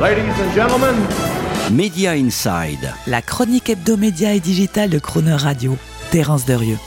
Ladies and gentlemen, Media Inside. La chronique hebdomédia et digitale de Croner Radio. Terence Derieux.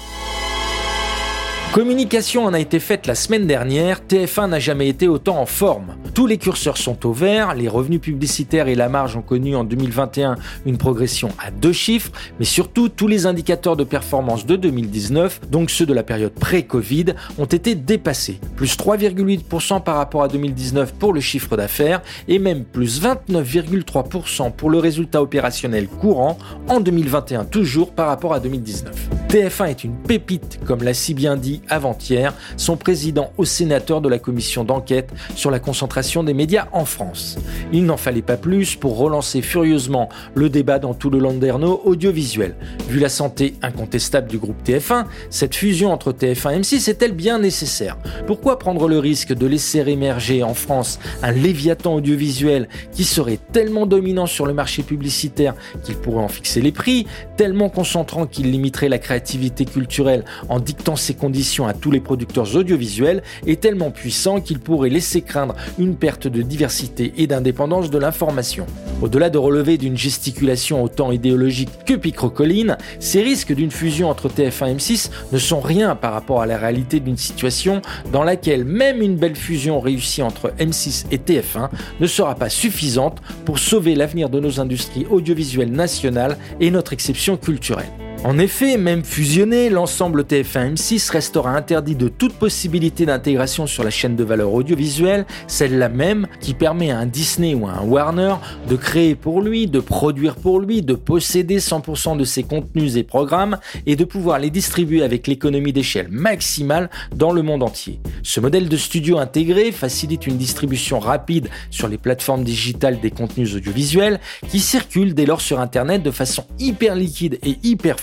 Communication en a été faite la semaine dernière, TF1 n'a jamais été autant en forme. Tous les curseurs sont au vert, les revenus publicitaires et la marge ont connu en 2021 une progression à deux chiffres, mais surtout tous les indicateurs de performance de 2019, donc ceux de la période pré-Covid, ont été dépassés. Plus 3,8% par rapport à 2019 pour le chiffre d'affaires et même plus 29,3% pour le résultat opérationnel courant en 2021 toujours par rapport à 2019. TF1 est une pépite, comme l'a si bien dit avant-hier son président au sénateur de la commission d'enquête sur la concentration des médias en France. Il n'en fallait pas plus pour relancer furieusement le débat dans tout le landerneau audiovisuel. Vu la santé incontestable du groupe TF1, cette fusion entre TF1 et M6 est-elle bien nécessaire? Pourquoi prendre le risque de laisser émerger en France un léviathan audiovisuel qui serait tellement dominant sur le marché publicitaire qu'il pourrait en fixer les prix, tellement concentrant qu'il limiterait la créativité culturelle en dictant ses conditions à tous les producteurs audiovisuels est tellement puissant qu'il pourrait laisser craindre une perte de diversité et d'indépendance de l'information. Au-delà de relever d'une gesticulation autant idéologique que picrocolline, ces risques d'une fusion entre TF1 et M6 ne sont rien par rapport à la réalité d'une situation dans laquelle même une belle fusion réussie entre M6 et TF1 ne sera pas suffisante pour sauver l'avenir de nos industries audiovisuelles nationales et notre exception culturelle. En effet, même fusionné, l'ensemble TF1 M6 restera interdit de toute possibilité d'intégration sur la chaîne de valeur audiovisuelle, celle-là même qui permet à un Disney ou à un Warner de créer pour lui, de produire pour lui, de posséder 100% de ses contenus et programmes et de pouvoir les distribuer avec l'économie d'échelle maximale dans le monde entier. Ce modèle de studio intégré facilite une distribution rapide sur les plateformes digitales des contenus audiovisuels qui circulent dès lors sur Internet de façon hyper liquide et hyper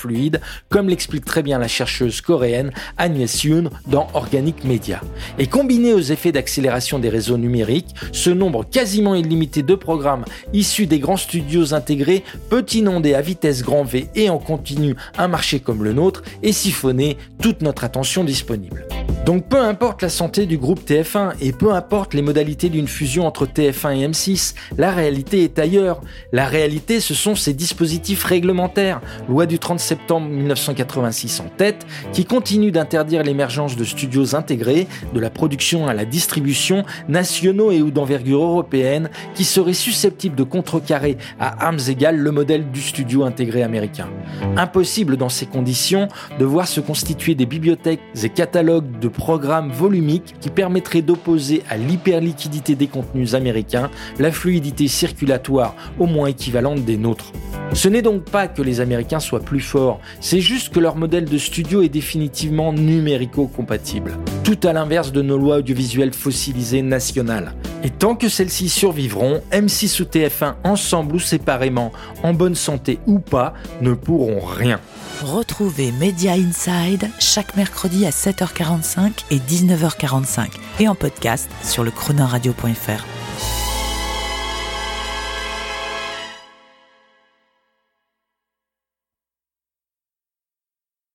comme l'explique très bien la chercheuse coréenne Agnès Yoon dans Organic Media. Et combiné aux effets d'accélération des réseaux numériques, ce nombre quasiment illimité de programmes issus des grands studios intégrés peut inonder à vitesse grand V et en continu un marché comme le nôtre et siphonner toute notre attention disponible. Donc peu importe la santé du groupe TF1 et peu importe les modalités d'une fusion entre TF1 et M6, la réalité est ailleurs. La réalité, ce sont ces dispositifs réglementaires, loi du 30 septembre 1986 en tête, qui continuent d'interdire l'émergence de studios intégrés, de la production à la distribution, nationaux et ou d'envergure européenne, qui seraient susceptibles de contrecarrer à armes égales le modèle du studio intégré américain. Impossible dans ces conditions de voir se constituer des bibliothèques et catalogues de programme volumique qui permettrait d'opposer à l'hyperliquidité des contenus américains la fluidité circulatoire au moins équivalente des nôtres. Ce n'est donc pas que les Américains soient plus forts, c'est juste que leur modèle de studio est définitivement numérico-compatible. Tout à l'inverse de nos lois audiovisuelles fossilisées nationales. Et tant que celles-ci survivront, M6 ou TF1 ensemble ou séparément, en bonne santé ou pas, ne pourront rien. Retrouvez Media Inside chaque mercredi à 7h45 et 19h45 et en podcast sur le chronoradio.fr.